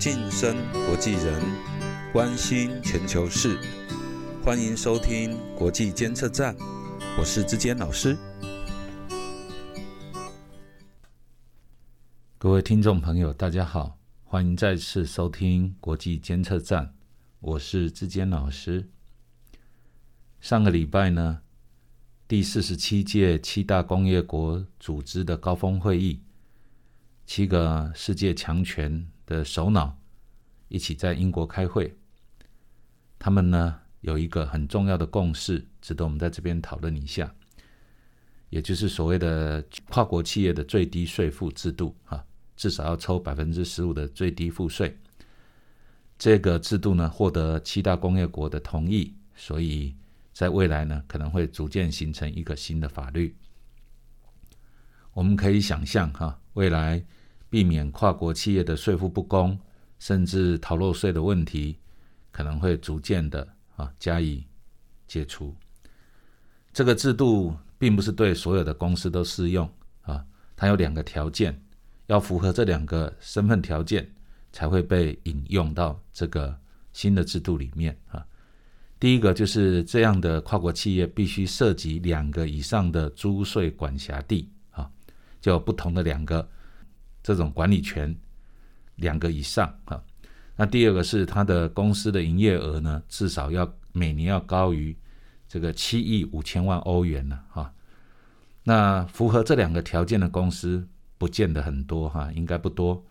晋升国际人，关心全球事，欢迎收听国际监测站，我是志坚老师。各位听众朋友，大家好，欢迎再次收听国际监测站，我是志坚老师。上个礼拜呢，第四十七届七大工业国组织的高峰会议，七个世界强权的首脑一起在英国开会。他们呢有一个很重要的共识，值得我们在这边讨论一下，也就是所谓的跨国企业的最低税负制度啊，至少要抽百分之十五的最低赋税。这个制度呢获得七大工业国的同意，所以。在未来呢，可能会逐渐形成一个新的法律。我们可以想象哈，未来避免跨国企业的税负不公，甚至逃漏税的问题，可能会逐渐的啊加以解除。这个制度并不是对所有的公司都适用啊，它有两个条件，要符合这两个身份条件，才会被引用到这个新的制度里面啊。第一个就是这样的跨国企业必须涉及两个以上的租税管辖地啊，就不同的两个这种管理权，两个以上啊。那第二个是它的公司的营业额呢，至少要每年要高于这个七亿五千万欧元呢哈。那符合这两个条件的公司不见得很多哈，应该不多，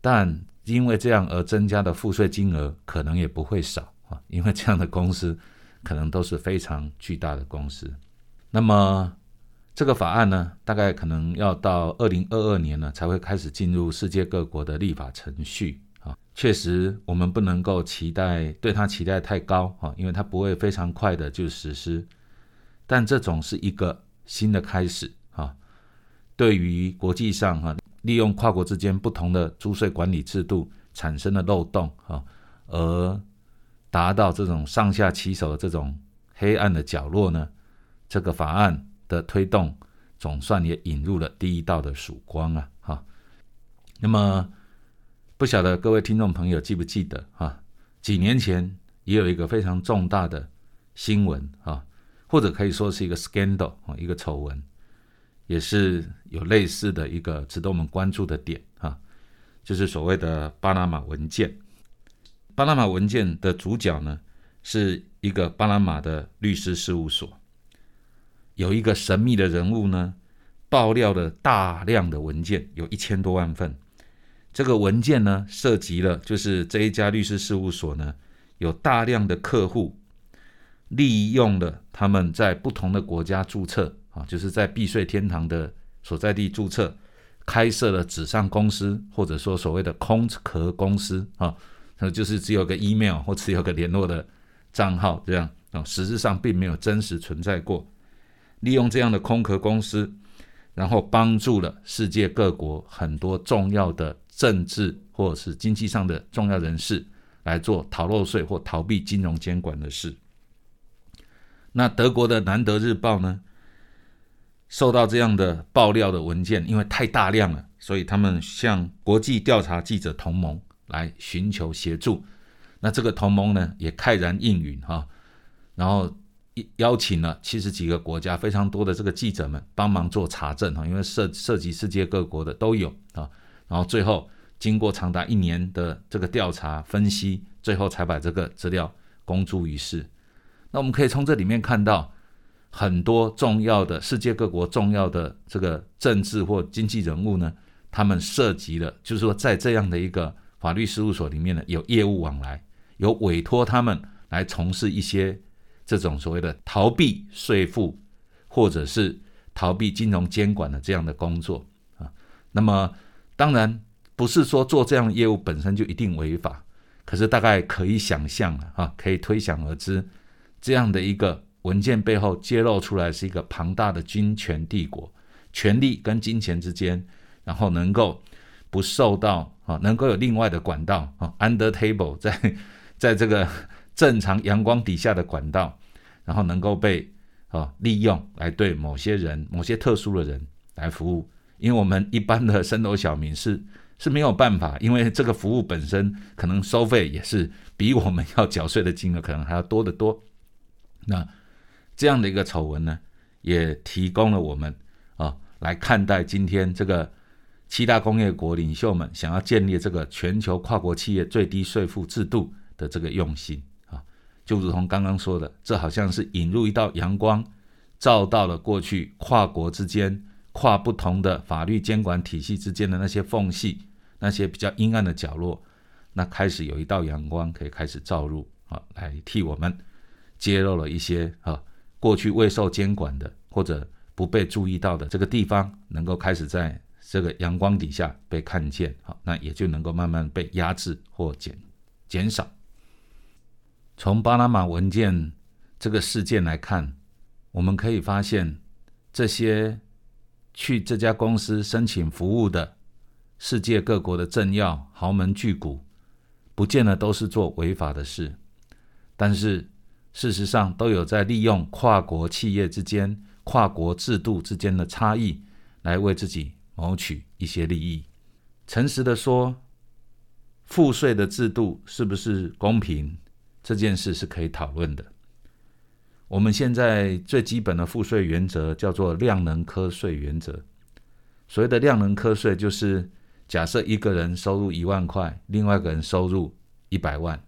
但因为这样而增加的赋税金额可能也不会少。啊，因为这样的公司可能都是非常巨大的公司。那么这个法案呢，大概可能要到二零二二年呢，才会开始进入世界各国的立法程序啊。确实，我们不能够期待对它期待太高啊，因为它不会非常快的就实施。但这总是一个新的开始啊。对于国际上哈，利用跨国之间不同的租税管理制度产生的漏洞啊，而达到这种上下其手的这种黑暗的角落呢，这个法案的推动总算也引入了第一道的曙光啊！哈，那么不晓得各位听众朋友记不记得哈？几年前也有一个非常重大的新闻啊，或者可以说是一个 scandal 啊，一个丑闻，也是有类似的一个值得我们关注的点啊，就是所谓的巴拿马文件。巴拿马文件的主角呢，是一个巴拿马的律师事务所。有一个神秘的人物呢，爆料了大量的文件，有一千多万份。这个文件呢，涉及了就是这一家律师事务所呢，有大量的客户利用了他们在不同的国家注册啊，就是在避税天堂的所在地注册，开设了纸上公司，或者说所谓的空壳公司啊。那就是只有个 email 或只有个联络的账号，这样啊，实质上并没有真实存在过。利用这样的空壳公司，然后帮助了世界各国很多重要的政治或者是经济上的重要人士来做逃漏税或逃避金融监管的事。那德国的《南德日报》呢，受到这样的爆料的文件，因为太大量了，所以他们向国际调查记者同盟。来寻求协助，那这个同盟呢也慨然应允哈，然后邀请了七十几个国家非常多的这个记者们帮忙做查证哈，因为涉涉及世界各国的都有啊，然后最后经过长达一年的这个调查分析，最后才把这个资料公诸于世。那我们可以从这里面看到很多重要的世界各国重要的这个政治或经济人物呢，他们涉及了，就是说在这样的一个。法律事务所里面呢，有业务往来，有委托他们来从事一些这种所谓的逃避税负或者是逃避金融监管的这样的工作啊。那么当然不是说做这样的业务本身就一定违法，可是大概可以想象啊，可以推想而知，这样的一个文件背后揭露出来是一个庞大的军权帝国，权力跟金钱之间，然后能够。不受到啊，能够有另外的管道啊，under table，在在这个正常阳光底下的管道，然后能够被啊利用来对某些人、某些特殊的人来服务。因为我们一般的升斗小民是 是没有办法，因为这个服务本身可能收费也是比我们要缴税的金额可能还要多得多。那这样的一个丑闻呢，也提供了我们啊来看待今天这个七大工业国领袖们想要建立这个全球跨国企业最低税负制度的这个用心，就如同刚刚说的，这好像是引入一道阳光，照到了过去跨国之间。跨不同的法律监管体系之间的那些缝隙，那些比较阴暗的角落，那开始有一道阳光可以开始照入啊，来替我们揭露了一些啊过去未受监管的或者不被注意到的这个地方，能够开始在这个阳光底下被看见，好，那也就能够慢慢被压制或减减少。从巴拿马文件这个事件来看，我们可以发现这些。去这家公司申请服务的世界各国的政要、豪门巨贾，不见得都是做违法的事，但是事实上都有在利用跨国企业之间、跨国制度之间的差异，来为自己谋取一些利益。诚实的说，赋税的制度是不是公平，这件事是可以讨论的。我们现在最基本的赋税原则叫做量能科税原则。所谓的量能科税，就是假设一个人收入一万块，另外一个人收入一百万。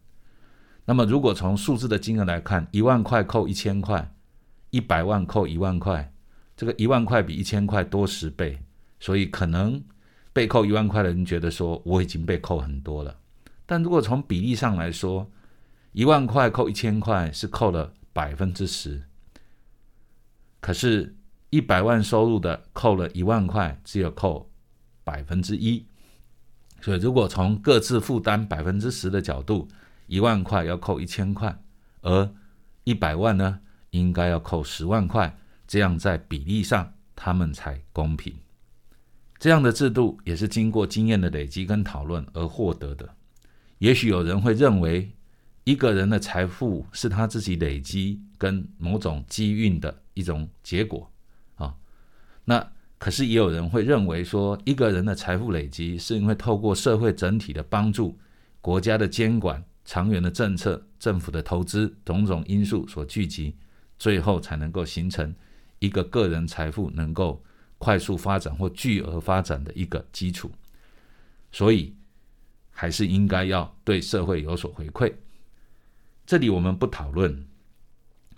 那么，如果从数字的金额来看，一万块扣一千块，一百万扣一万块，这个一万块比一千块多十倍，所以可能被扣一万块的人觉得说我已经被扣很多了。但如果从比例上来说，一万块扣一千块是扣了。百分之十，可是，一百万收入的扣了一万块，只有扣百分之一。所以，如果从各自负担百分之十的角度，一万块要扣一千块，而一百万呢，应该要扣十万块，这样在比例上他们才公平。这样的制度也是经过经验的累积跟讨论而获得的。也许有人会认为。一个人的财富是他自己累积跟某种机运的一种结果啊。那可是也有人会认为说，一个人的财富累积是因为透过社会整体的帮助、国家的监管、长远的政策、政府的投资种种因素所聚集，最后才能够形成一个个人财富能够快速发展或巨额发展的一个基础。所以，还是应该要对社会有所回馈。这里我们不讨论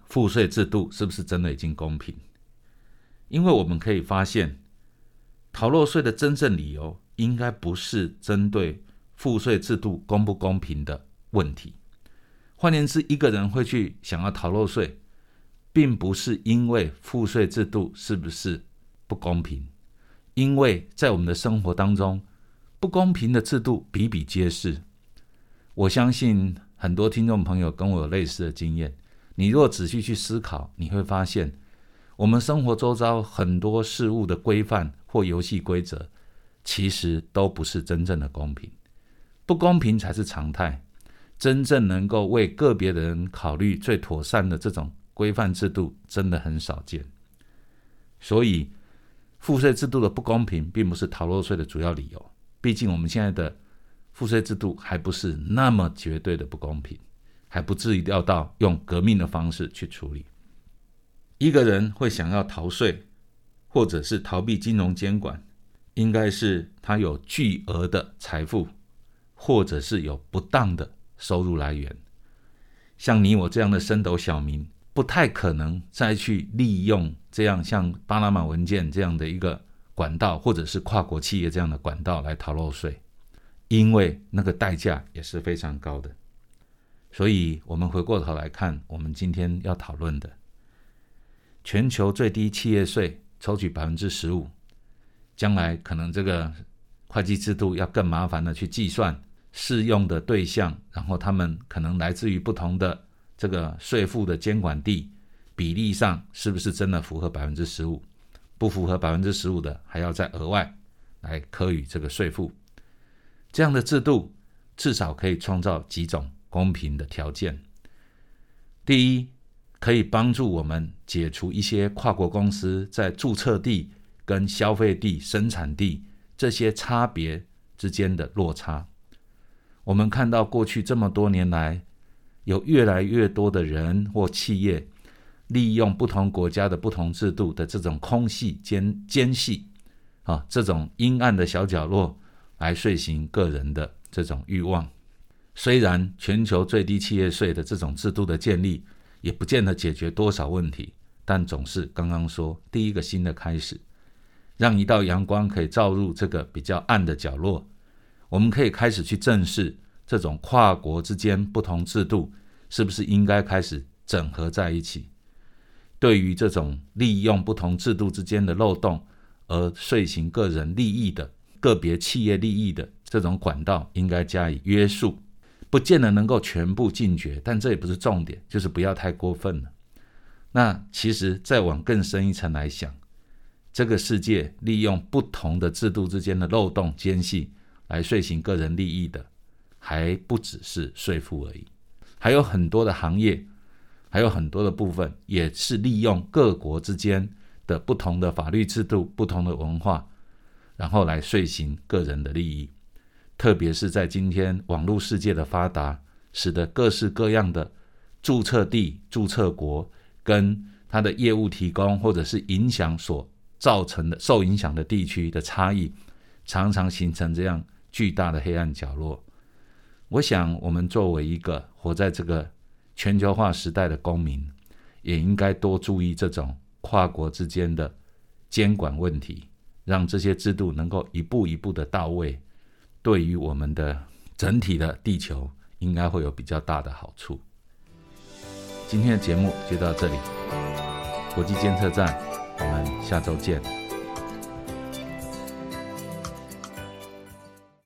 赋税制度是不是真的已经公平，因为我们可以发现，逃漏税的真正理由应该不是针对赋税制度公不公平的问题。换言之，一个人会去想要逃漏税，并不是因为赋税制度是不是不公平，因为在我们的生活当中，不公平的制度比比皆是。我相信。很多听众朋友跟我有类似的经验。你若仔细去思考，你会发现，我们生活周遭很多事物的规范或游戏规则，其实都不是真正的公平。不公平才是常态。真正能够为个别人考虑最妥善的这种规范制度，真的很少见。所以，赋税制度的不公平，并不是逃漏税的主要理由。毕竟，我们现在的。赋税制度还不是那么绝对的不公平，还不至于要到用革命的方式去处理。一个人会想要逃税，或者是逃避金融监管，应该是他有巨额的财富，或者是有不当的收入来源。像你我这样的升斗小民，不太可能再去利用这样像巴拿马文件这样的一个管道，或者是跨国企业这样的管道来逃漏税。因为那个代价也是非常高的，所以我们回过头来看，我们今天要讨论的全球最低企业税抽取百分之十五，将来可能这个会计制度要更麻烦的去计算适用的对象，然后他们可能来自于不同的这个税负的监管地，比例上是不是真的符合百分之十五？不符合百分之十五的，还要再额外来科予这个税负。这样的制度至少可以创造几种公平的条件。第一，可以帮助我们解除一些跨国公司在注册地跟消费地、生产地这些差别之间的落差。我们看到过去这么多年来，有越来越多的人或企业利用不同国家的不同制度的这种空隙间间隙啊，这种阴暗的小角落来遂行个人的这种欲望。虽然全球最低企业税的这种制度的建立，也不见得解决多少问题，但总是刚刚说第一个新的开始，让一道阳光可以照入这个比较暗的角落，我们可以开始去正视这种跨国之间不同制度是不是应该开始整合在一起。对于这种利用不同制度之间的漏洞而遂行个人利益的个别企业利益的这种管道，应该加以约束。不见得能够全部禁绝，但这也不是重点，就是不要太过分了。那其实再往更深一层来想，这个世界利用不同的制度之间的漏洞间隙来遂行个人利益的，还不只是税负而已，还有很多的行业，还有很多的部分，也是利用各国之间的不同的法律制度、不同的文化，然后来遂行个人的利益。特别是在今天网络世界的发达，使得各式各样的注册地、注册国跟它的业务提供或者是影响所造成的受影响的地区的差异，常常形成这样巨大的黑暗角落。我想，我们作为一个活在这个全球化时代的公民，也应该多注意这种跨国之间的监管问题，让这些制度能够一步一步的到位。对于我们的整体的地球，应该会有比较大的好处。今天的节目就到这里，国际监测站，我们下周见。